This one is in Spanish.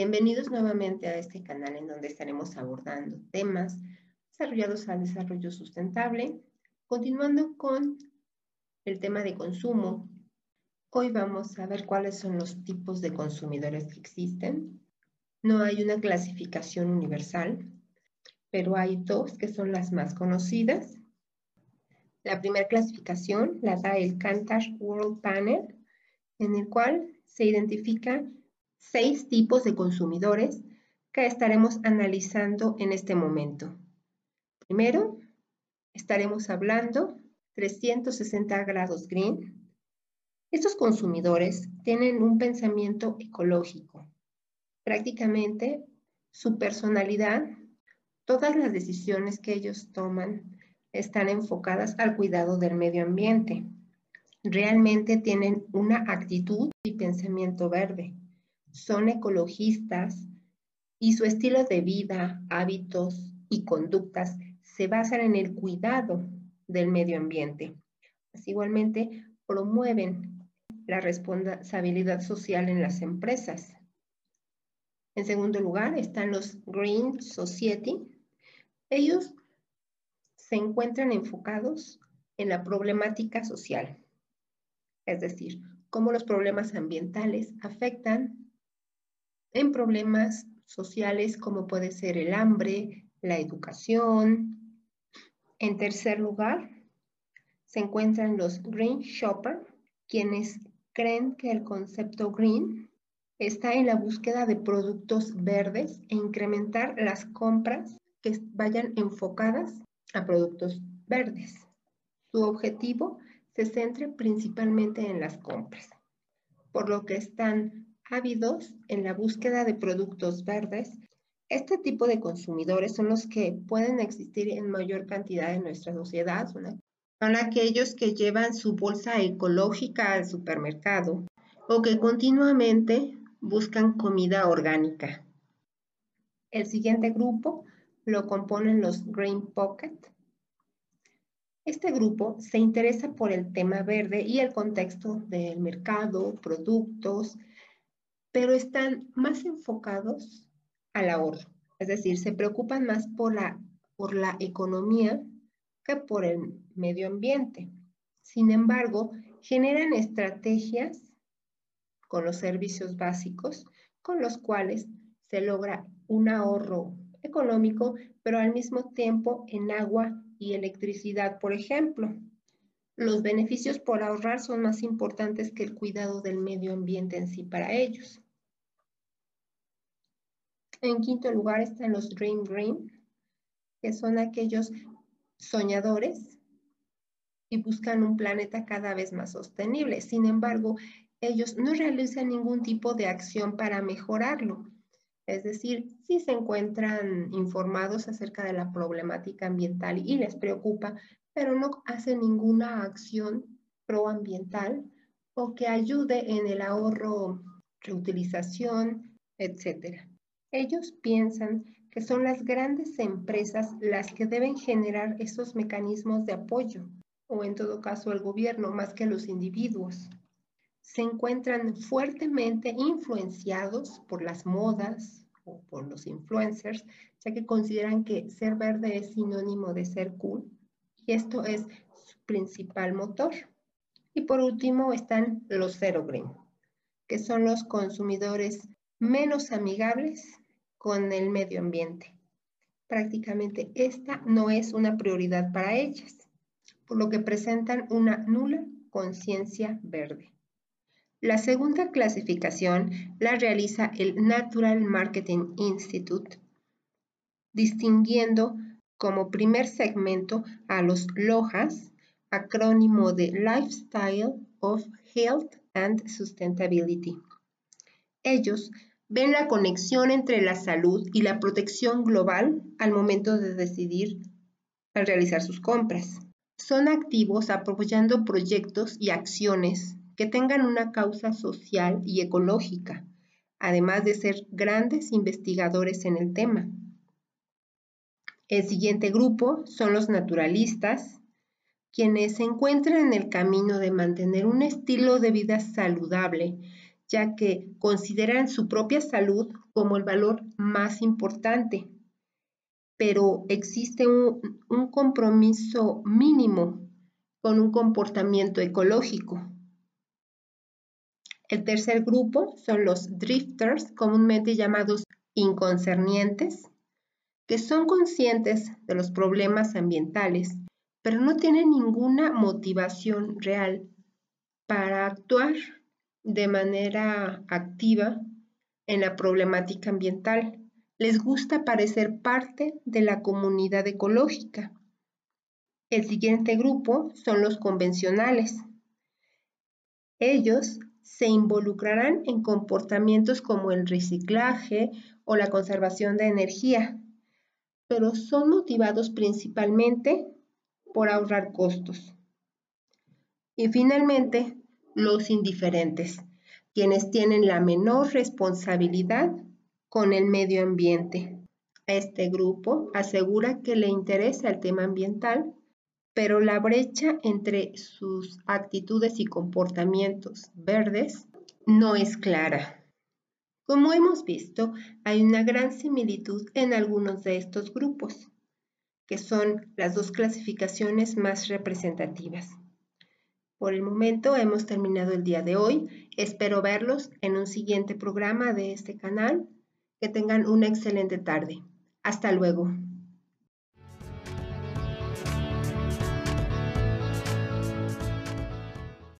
Bienvenidos nuevamente a este canal en donde estaremos abordando temas desarrollados al desarrollo sustentable, continuando con el tema de consumo. Hoy vamos a ver cuáles son los tipos de consumidores que existen. No hay una clasificación universal, pero hay dos que son las más conocidas. La primera clasificación la da el Kantar World Panel, en el cual se identifican seis tipos de consumidores que estaremos analizando en este momento. Primero, estaremos hablando 360 grados green. Estos consumidores tienen un pensamiento ecológico. Prácticamente su personalidad, todas las decisiones que ellos toman están enfocadas al cuidado del medio ambiente. Realmente tienen una actitud y pensamiento verde son ecologistas y su estilo de vida, hábitos y conductas se basan en el cuidado del medio ambiente. igualmente promueven la responsabilidad social en las empresas. En segundo lugar están los Green Society. Ellos se encuentran enfocados en la problemática social, es decir, cómo los problemas ambientales afectan en problemas sociales como puede ser el hambre, la educación. En tercer lugar, se encuentran los Green Shopper, quienes creen que el concepto green está en la búsqueda de productos verdes e incrementar las compras que vayan enfocadas a productos verdes. Su objetivo se centra principalmente en las compras, por lo que están ávidos en la búsqueda de productos verdes, este tipo de consumidores son los que pueden existir en mayor cantidad en nuestra sociedad. Son aquellos que llevan su bolsa ecológica al supermercado o que continuamente buscan comida orgánica. El siguiente grupo lo componen los Green Pocket. Este grupo se interesa por el tema verde y el contexto del mercado, productos, pero están más enfocados al ahorro. Es decir, se preocupan más por la, por la economía que por el medio ambiente. Sin embargo, generan estrategias con los servicios básicos con los cuales se logra un ahorro económico, pero al mismo tiempo en agua y electricidad, por ejemplo. Los beneficios por ahorrar son más importantes que el cuidado del medio ambiente en sí para ellos. En quinto lugar están los Dream Green, que son aquellos soñadores y buscan un planeta cada vez más sostenible. Sin embargo, ellos no realizan ningún tipo de acción para mejorarlo. Es decir, sí se encuentran informados acerca de la problemática ambiental y les preocupa, pero no hacen ninguna acción proambiental o que ayude en el ahorro, reutilización, etc. Ellos piensan que son las grandes empresas las que deben generar esos mecanismos de apoyo, o en todo caso el gobierno más que los individuos. Se encuentran fuertemente influenciados por las modas o por los influencers, ya que consideran que ser verde es sinónimo de ser cool y esto es su principal motor. Y por último están los Zero Green, que son los consumidores menos amigables con el medio ambiente. Prácticamente esta no es una prioridad para ellas, por lo que presentan una nula conciencia verde. La segunda clasificación la realiza el Natural Marketing Institute, distinguiendo como primer segmento a los LOHAS, acrónimo de Lifestyle of Health and Sustainability. Ellos ven la conexión entre la salud y la protección global al momento de decidir realizar sus compras. Son activos apoyando proyectos y acciones que tengan una causa social y ecológica, además de ser grandes investigadores en el tema. El siguiente grupo son los naturalistas, quienes se encuentran en el camino de mantener un estilo de vida saludable ya que consideran su propia salud como el valor más importante, pero existe un, un compromiso mínimo con un comportamiento ecológico. El tercer grupo son los drifters, comúnmente llamados inconcernientes, que son conscientes de los problemas ambientales, pero no tienen ninguna motivación real para actuar de manera activa en la problemática ambiental. Les gusta parecer parte de la comunidad ecológica. El siguiente grupo son los convencionales. Ellos se involucrarán en comportamientos como el reciclaje o la conservación de energía, pero son motivados principalmente por ahorrar costos. Y finalmente, los indiferentes, quienes tienen la menor responsabilidad con el medio ambiente. Este grupo asegura que le interesa el tema ambiental, pero la brecha entre sus actitudes y comportamientos verdes no es clara. Como hemos visto, hay una gran similitud en algunos de estos grupos, que son las dos clasificaciones más representativas. Por el momento hemos terminado el día de hoy. Espero verlos en un siguiente programa de este canal. Que tengan una excelente tarde. Hasta luego.